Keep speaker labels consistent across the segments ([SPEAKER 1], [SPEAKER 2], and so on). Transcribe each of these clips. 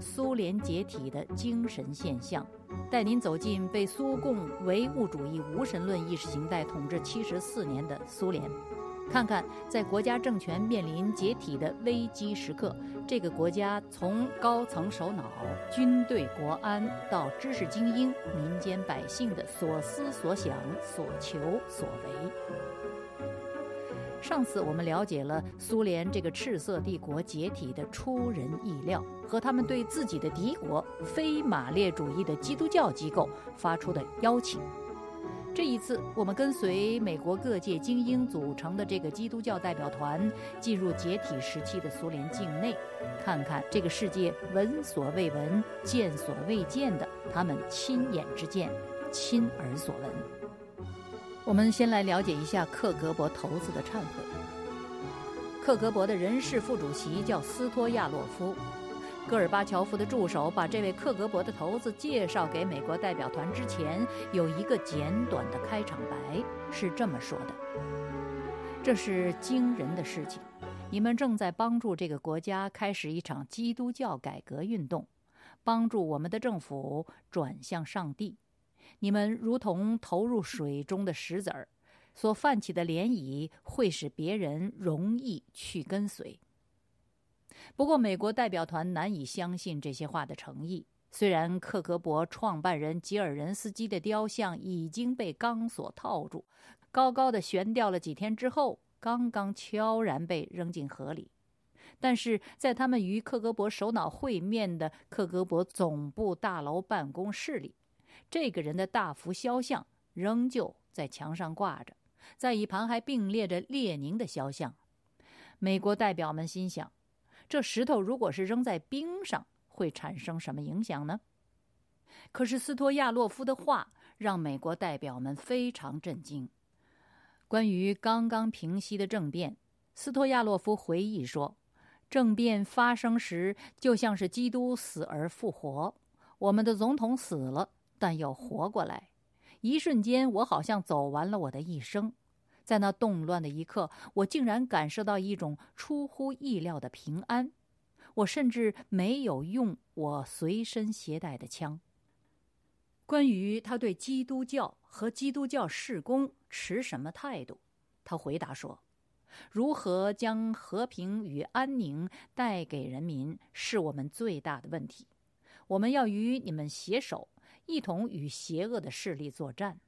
[SPEAKER 1] 苏联解体的精神现象，带您走进被苏共唯物主义无神论意识形态统治七十四年的苏联。看看，在国家政权面临解体的危机时刻，这个国家从高层首脑、军队、国安到知识精英、民间百姓的所思所想、所求所为。上次我们了解了苏联这个赤色帝国解体的出人意料，和他们对自己的敌国非马列主义的基督教机构发出的邀请。这一次，我们跟随美国各界精英组成的这个基督教代表团，进入解体时期的苏联境内，看看这个世界闻所未闻、见所未见的他们亲眼之见、亲耳所闻。我们先来了解一下克格勃头子的忏悔。克格勃的人事副主席叫斯托亚洛夫。戈尔巴乔夫的助手把这位克格勃的头子介绍给美国代表团之前，有一个简短的开场白，是这么说的：“这是惊人的事情，你们正在帮助这个国家开始一场基督教改革运动，帮助我们的政府转向上帝。你们如同投入水中的石子儿，所泛起的涟漪会使别人容易去跟随。”不过，美国代表团难以相信这些话的诚意。虽然克格勃创办人吉尔任斯基的雕像已经被钢索套住，高高的悬吊了几天之后，刚刚悄然被扔进河里，但是在他们与克格勃首脑会面的克格勃总部大楼办公室里，这个人的大幅肖像仍旧在墙上挂着，在一旁还并列着列宁的肖像。美国代表们心想。这石头如果是扔在冰上，会产生什么影响呢？可是斯托亚洛夫的话让美国代表们非常震惊。关于刚刚平息的政变，斯托亚洛夫回忆说：“政变发生时，就像是基督死而复活。我们的总统死了，但又活过来。一瞬间，我好像走完了我的一生。”在那动乱的一刻，我竟然感受到一种出乎意料的平安。我甚至没有用我随身携带的枪。关于他对基督教和基督教事工持什么态度，他回答说：“如何将和平与安宁带给人民，是我们最大的问题。我们要与你们携手，一同与邪恶的势力作战。”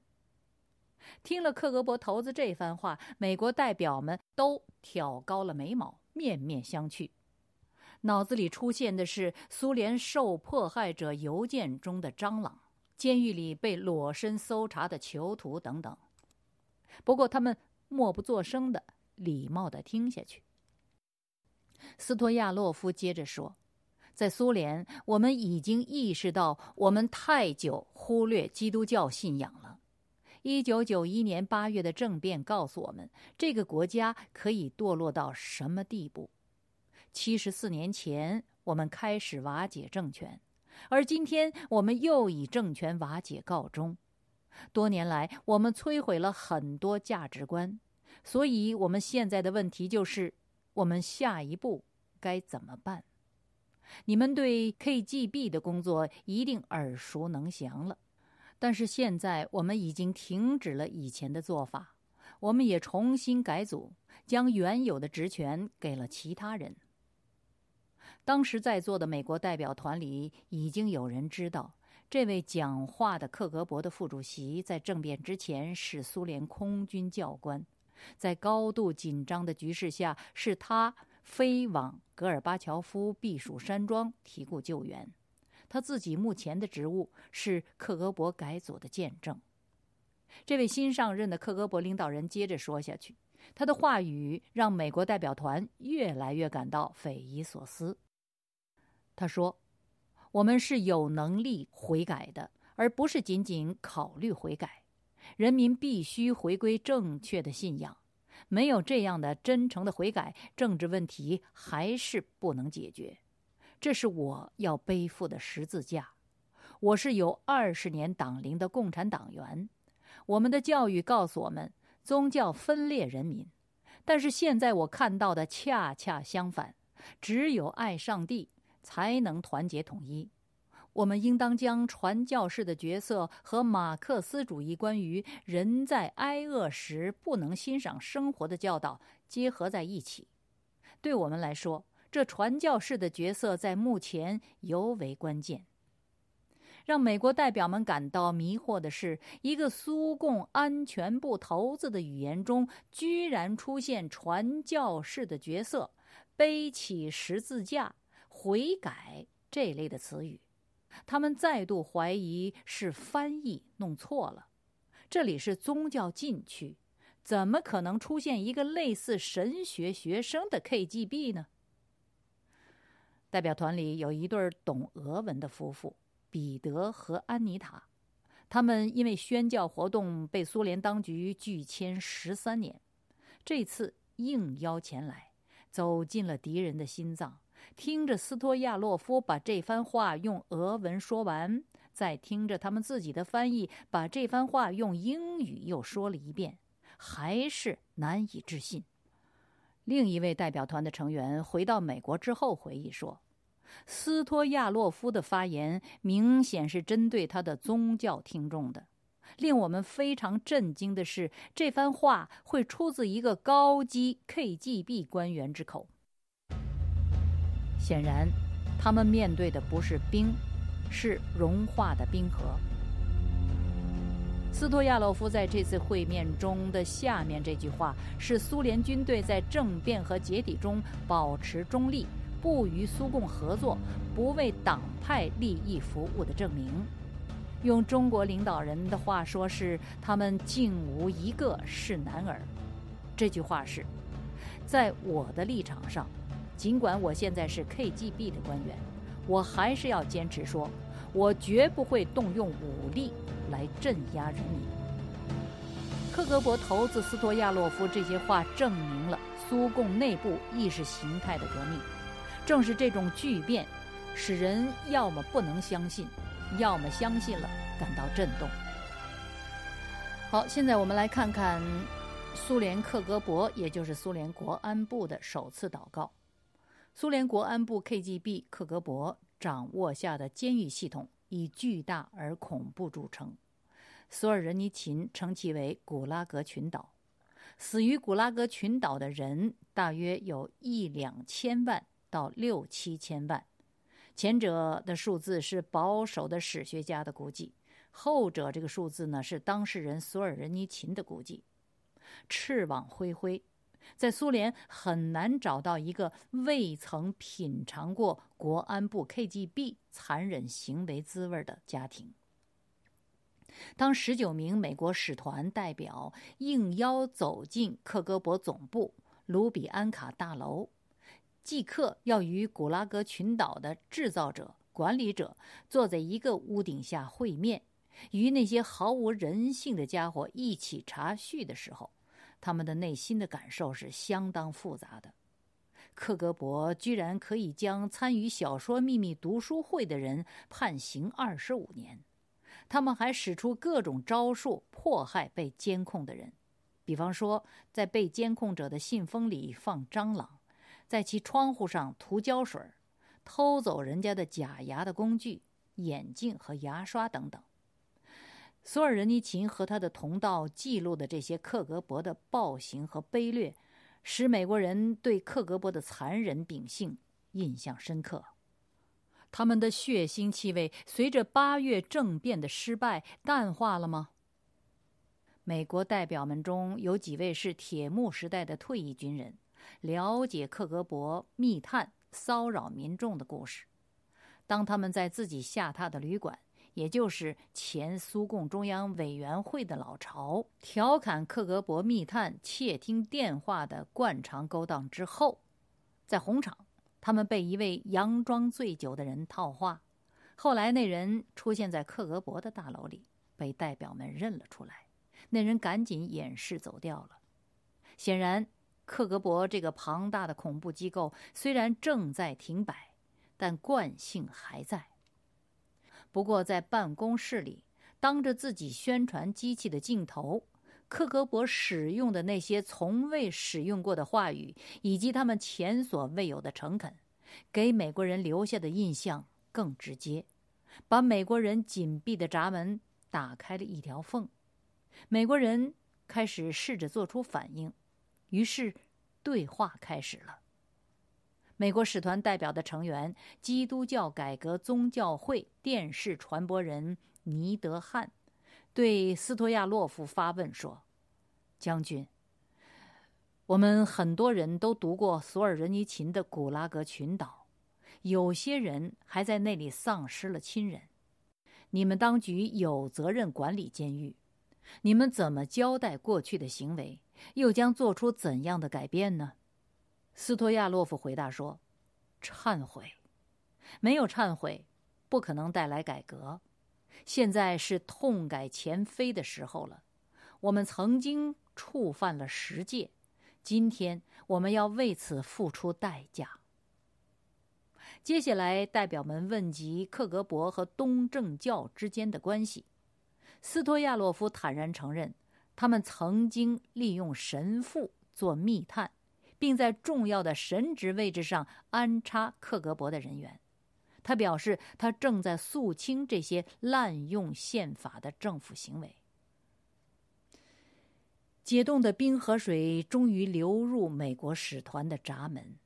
[SPEAKER 1] 听了克格勃头子这番话，美国代表们都挑高了眉毛，面面相觑，脑子里出现的是苏联受迫害者邮件中的蟑螂，监狱里被裸身搜查的囚徒等等。不过他们默不作声的，礼貌的听下去。斯托亚洛夫接着说：“在苏联，我们已经意识到，我们太久忽略基督教信仰了。”一九九一年八月的政变告诉我们，这个国家可以堕落到什么地步。七十四年前，我们开始瓦解政权，而今天我们又以政权瓦解告终。多年来，我们摧毁了很多价值观，所以我们现在的问题就是：我们下一步该怎么办？你们对 KGB 的工作一定耳熟能详了。但是现在我们已经停止了以前的做法，我们也重新改组，将原有的职权给了其他人。当时在座的美国代表团里已经有人知道，这位讲话的克格勃的副主席在政变之前是苏联空军教官，在高度紧张的局势下，是他飞往戈尔巴乔夫避暑山庄提供救援。他自己目前的职务是克格勃改组的见证。这位新上任的克格勃领导人接着说下去，他的话语让美国代表团越来越感到匪夷所思。他说：“我们是有能力悔改的，而不是仅仅考虑悔改。人民必须回归正确的信仰。没有这样的真诚的悔改，政治问题还是不能解决。”这是我要背负的十字架。我是有二十年党龄的共产党员。我们的教育告诉我们，宗教分裂人民。但是现在我看到的恰恰相反，只有爱上帝才能团结统一。我们应当将传教士的角色和马克思主义关于人在挨饿时不能欣赏生活的教导结合在一起。对我们来说，这传教士的角色在目前尤为关键。让美国代表们感到迷惑的是，一个苏共安全部头子的语言中居然出现传教士的角色、背起十字架、悔改这类的词语。他们再度怀疑是翻译弄错了。这里是宗教禁区，怎么可能出现一个类似神学学生的 KGB 呢？代表团里有一对懂俄文的夫妇。彼得和安妮塔，他们因为宣教活动被苏联当局拒签十三年，这次应邀前来，走进了敌人的心脏，听着斯托亚洛夫把这番话用俄文说完，再听着他们自己的翻译把这番话用英语又说了一遍，还是难以置信。另一位代表团的成员回到美国之后回忆说。斯托亚洛夫的发言明显是针对他的宗教听众的。令我们非常震惊的是，这番话会出自一个高级 KGB 官员之口。显然，他们面对的不是冰，是融化的冰河。斯托亚洛夫在这次会面中的下面这句话，是苏联军队在政变和解体中保持中立。不与苏共合作，不为党派利益服务的证明。用中国领导人的话说，是他们竟无一个是男儿。这句话是，在我的立场上，尽管我现在是 KGB 的官员，我还是要坚持说，我绝不会动用武力来镇压人民。克格勃头子斯托亚洛夫这些话证明了苏共内部意识形态的革命。正是这种巨变，使人要么不能相信，要么相信了感到震动。好，现在我们来看看苏联克格勃，也就是苏联国安部的首次祷告。苏联国安部 KGB 克格勃掌握下的监狱系统以巨大而恐怖著称。索尔仁尼琴称其为“古拉格群岛”。死于古拉格群岛的人大约有一两千万。到六七千万，前者的数字是保守的史学家的估计，后者这个数字呢是当事人索尔仁尼琴的估计。翅膀灰灰，在苏联很难找到一个未曾品尝过国安部 KGB 残忍行为滋味的家庭。当十九名美国使团代表应邀走进克格勃总部卢比安卡大楼。即刻要与古拉格群岛的制造者、管理者坐在一个屋顶下会面，与那些毫无人性的家伙一起查叙的时候，他们的内心的感受是相当复杂的。克格勃居然可以将参与小说秘密读书会的人判刑二十五年，他们还使出各种招数迫害被监控的人，比方说在被监控者的信封里放蟑螂。在其窗户上涂胶水，偷走人家的假牙的工具、眼镜和牙刷等等。索尔仁尼琴和他的同道记录的这些克格勃的暴行和卑劣，使美国人对克格勃的残忍秉性印象深刻。他们的血腥气味随着八月政变的失败淡化了吗？美国代表们中有几位是铁幕时代的退役军人。了解克格勃密探骚扰民众的故事。当他们在自己下榻的旅馆，也就是前苏共中央委员会的老巢，调侃克格勃密探窃听电话的惯常勾当之后，在红场，他们被一位佯装醉酒的人套话。后来，那人出现在克格勃的大楼里，被代表们认了出来。那人赶紧掩饰走掉了。显然。克格勃这个庞大的恐怖机构虽然正在停摆，但惯性还在。不过，在办公室里，当着自己宣传机器的镜头，克格勃使用的那些从未使用过的话语，以及他们前所未有的诚恳，给美国人留下的印象更直接，把美国人紧闭的闸门打开了一条缝。美国人开始试着做出反应，于是对话开始了。美国使团代表的成员，基督教改革宗教会电视传播人尼德汉，对斯托亚洛夫发问说：“将军，我们很多人都读过索尔仁尼琴的《古拉格群岛》，有些人还在那里丧失了亲人。你们当局有责任管理监狱，你们怎么交代过去的行为？又将做出怎样的改变呢？”斯托亚洛夫回答说：“忏悔，没有忏悔，不可能带来改革。现在是痛改前非的时候了。我们曾经触犯了十戒，今天我们要为此付出代价。”接下来，代表们问及克格勃和东正教之间的关系。斯托亚洛夫坦然承认，他们曾经利用神父做密探。并在重要的神职位置上安插克格勃的人员。他表示，他正在肃清这些滥用宪法的政府行为。解冻的冰河水终于流入美国使团的闸门，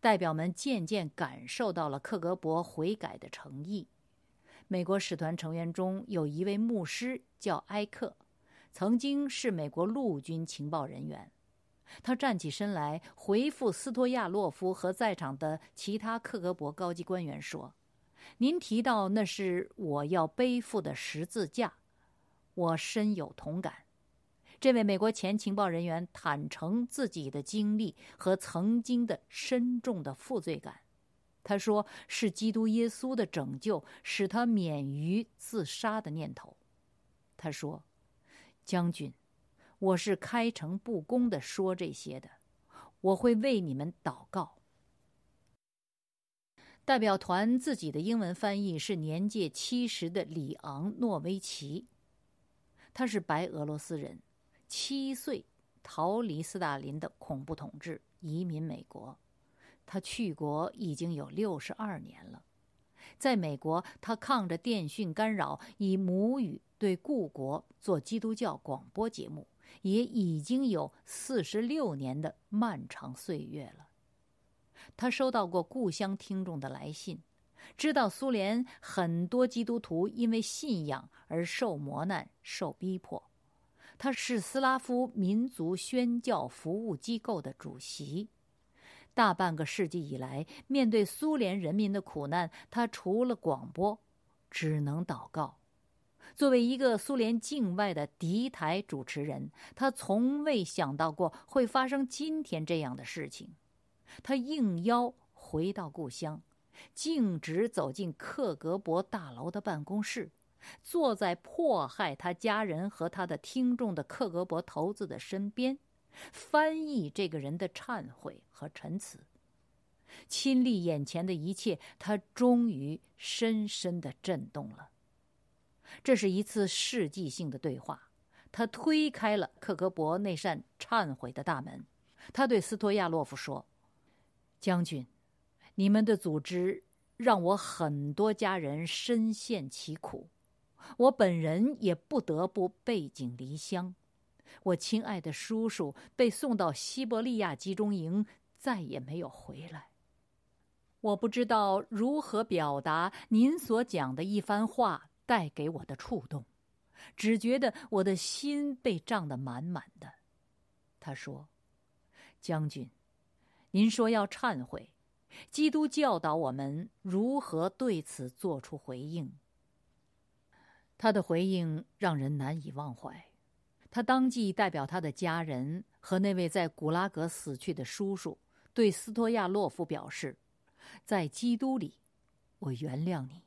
[SPEAKER 1] 代表们渐渐感受到了克格勃悔改的诚意。美国使团成员中有一位牧师叫埃克，曾经是美国陆军情报人员。他站起身来，回复斯托亚洛夫和在场的其他克格勃高级官员说：“您提到那是我要背负的十字架，我深有同感。”这位美国前情报人员坦诚自己的经历和曾经的深重的负罪感。他说：“是基督耶稣的拯救使他免于自杀的念头。”他说：“将军。”我是开诚布公的说这些的，我会为你们祷告。代表团自己的英文翻译是年届七十的里昂诺维奇，他是白俄罗斯人，七岁逃离斯大林的恐怖统治，移民美国。他去国已经有六十二年了，在美国，他抗着电讯干扰，以母语对故国做基督教广播节目。也已经有四十六年的漫长岁月了。他收到过故乡听众的来信，知道苏联很多基督徒因为信仰而受磨难、受逼迫。他是斯拉夫民族宣教服务机构的主席。大半个世纪以来，面对苏联人民的苦难，他除了广播，只能祷告。作为一个苏联境外的敌台主持人，他从未想到过会发生今天这样的事情。他应邀回到故乡，径直走进克格勃大楼的办公室，坐在迫害他家人和他的听众的克格勃头子的身边，翻译这个人的忏悔和陈词。亲历眼前的一切，他终于深深的震动了。这是一次世纪性的对话，他推开了克格勃那扇忏悔的大门。他对斯托亚洛夫说：“将军，你们的组织让我很多家人深陷其苦，我本人也不得不背井离乡。我亲爱的叔叔被送到西伯利亚集中营，再也没有回来。我不知道如何表达您所讲的一番话。”带给我的触动，只觉得我的心被胀得满满的。他说：“将军，您说要忏悔，基督教导我们如何对此做出回应。”他的回应让人难以忘怀。他当即代表他的家人和那位在古拉格死去的叔叔，对斯托亚洛夫表示：“在基督里，我原谅你。”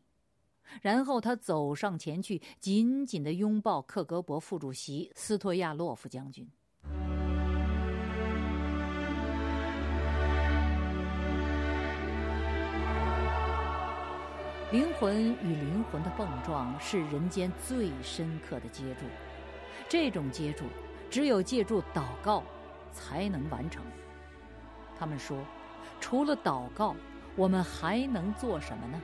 [SPEAKER 1] 然后他走上前去，紧紧的拥抱克格勃副主席斯托亚洛夫将军。灵魂与灵魂的碰撞是人间最深刻的接触，这种接触只有借助祷告才能完成。他们说，除了祷告，我们还能做什么呢？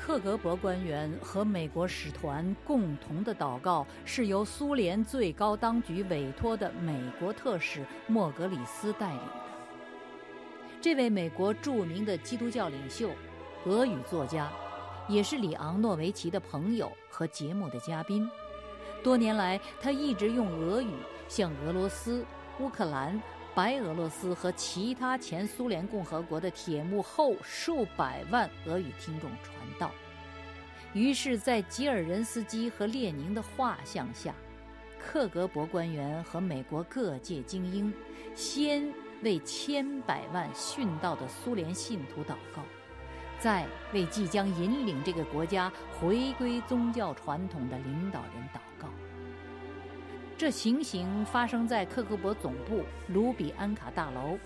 [SPEAKER 1] 克格勃官员和美国使团共同的祷告是由苏联最高当局委托的美国特使莫格里斯带领的。这位美国著名的基督教领袖、俄语作家，也是里昂诺维奇的朋友和节目的嘉宾。多年来，他一直用俄语向俄罗斯、乌克兰。白俄罗斯和其他前苏联共和国的铁幕后数百万俄语听众传道，于是，在吉尔任斯基和列宁的画像下，克格勃官员和美国各界精英先为千百万殉道的苏联信徒祷告，再为即将引领这个国家回归宗教传统的领导人祷告。这情形发生在克格勃总部卢比安卡大楼，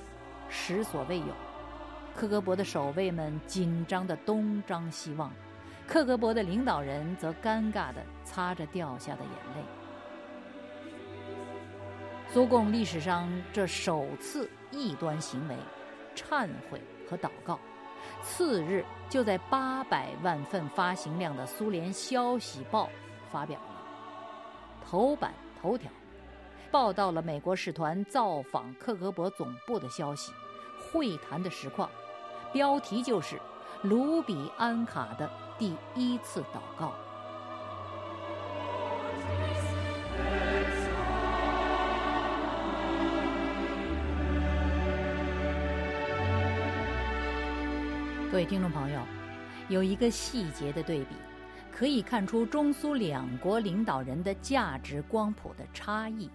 [SPEAKER 1] 实所未有。克格勃的守卫们紧张地东张西望，克格勃的领导人则尴尬地擦着掉下的眼泪。苏共历史上这首次异端行为、忏悔和祷告，次日就在八百万份发行量的《苏联消息报》发表了头版。头条报道了美国使团造访克格勃总部的消息，会谈的实况，标题就是“卢比安卡的第一次祷告”。各位听众朋友，有一个细节的对比。可以看出中苏两国领导人的价值光谱的差异。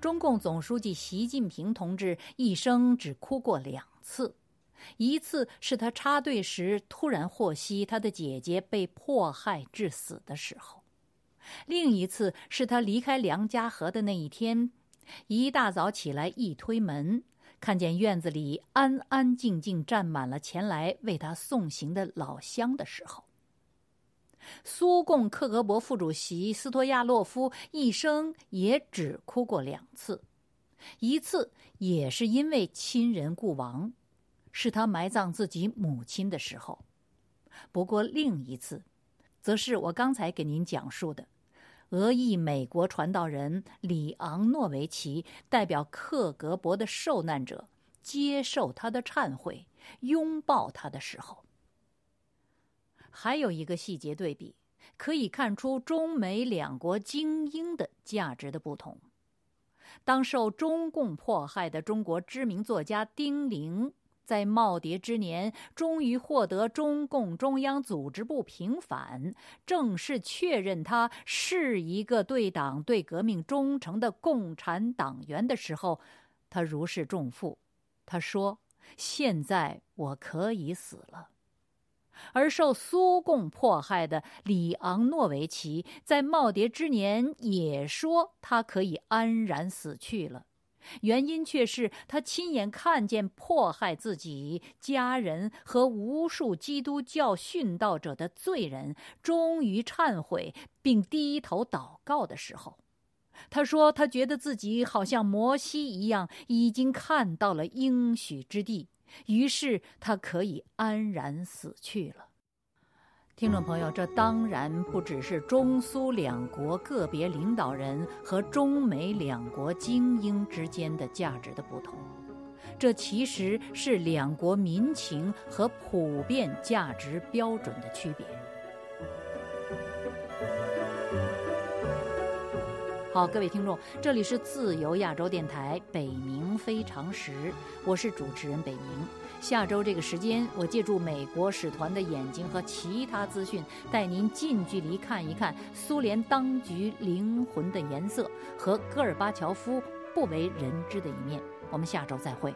[SPEAKER 1] 中共总书记习近平同志一生只哭过两次，一次是他插队时突然获悉他的姐姐被迫害致死的时候，另一次是他离开梁家河的那一天，一大早起来一推门，看见院子里安安静静站满了前来为他送行的老乡的时候。苏共克格勃副主席斯托亚洛夫一生也只哭过两次，一次也是因为亲人故亡，是他埋葬自己母亲的时候；不过另一次，则是我刚才给您讲述的，俄裔美国传道人里昂诺维奇代表克格勃的受难者接受他的忏悔、拥抱他的时候。还有一个细节对比，可以看出中美两国精英的价值的不同。当受中共迫害的中国知名作家丁玲在耄耋之年终于获得中共中央组织部平反，正式确认他是一个对党对革命忠诚的共产党员的时候，他如释重负。他说：“现在我可以死了。”而受苏共迫害的里昂诺维奇，在耄耋之年也说他可以安然死去了，原因却是他亲眼看见迫害自己家人和无数基督教殉道者的罪人终于忏悔并低头祷告的时候。他说：“他觉得自己好像摩西一样，已经看到了应许之地。”于是他可以安然死去了。听众朋友，这当然不只是中苏两国个别领导人和中美两国精英之间的价值的不同，这其实是两国民情和普遍价值标准的区别。好，各位听众，这里是自由亚洲电台北冥非常时，我是主持人北冥。下周这个时间，我借助美国使团的眼睛和其他资讯，带您近距离看一看苏联当局灵魂的颜色和戈尔巴乔夫不为人知的一面。我们下周再会。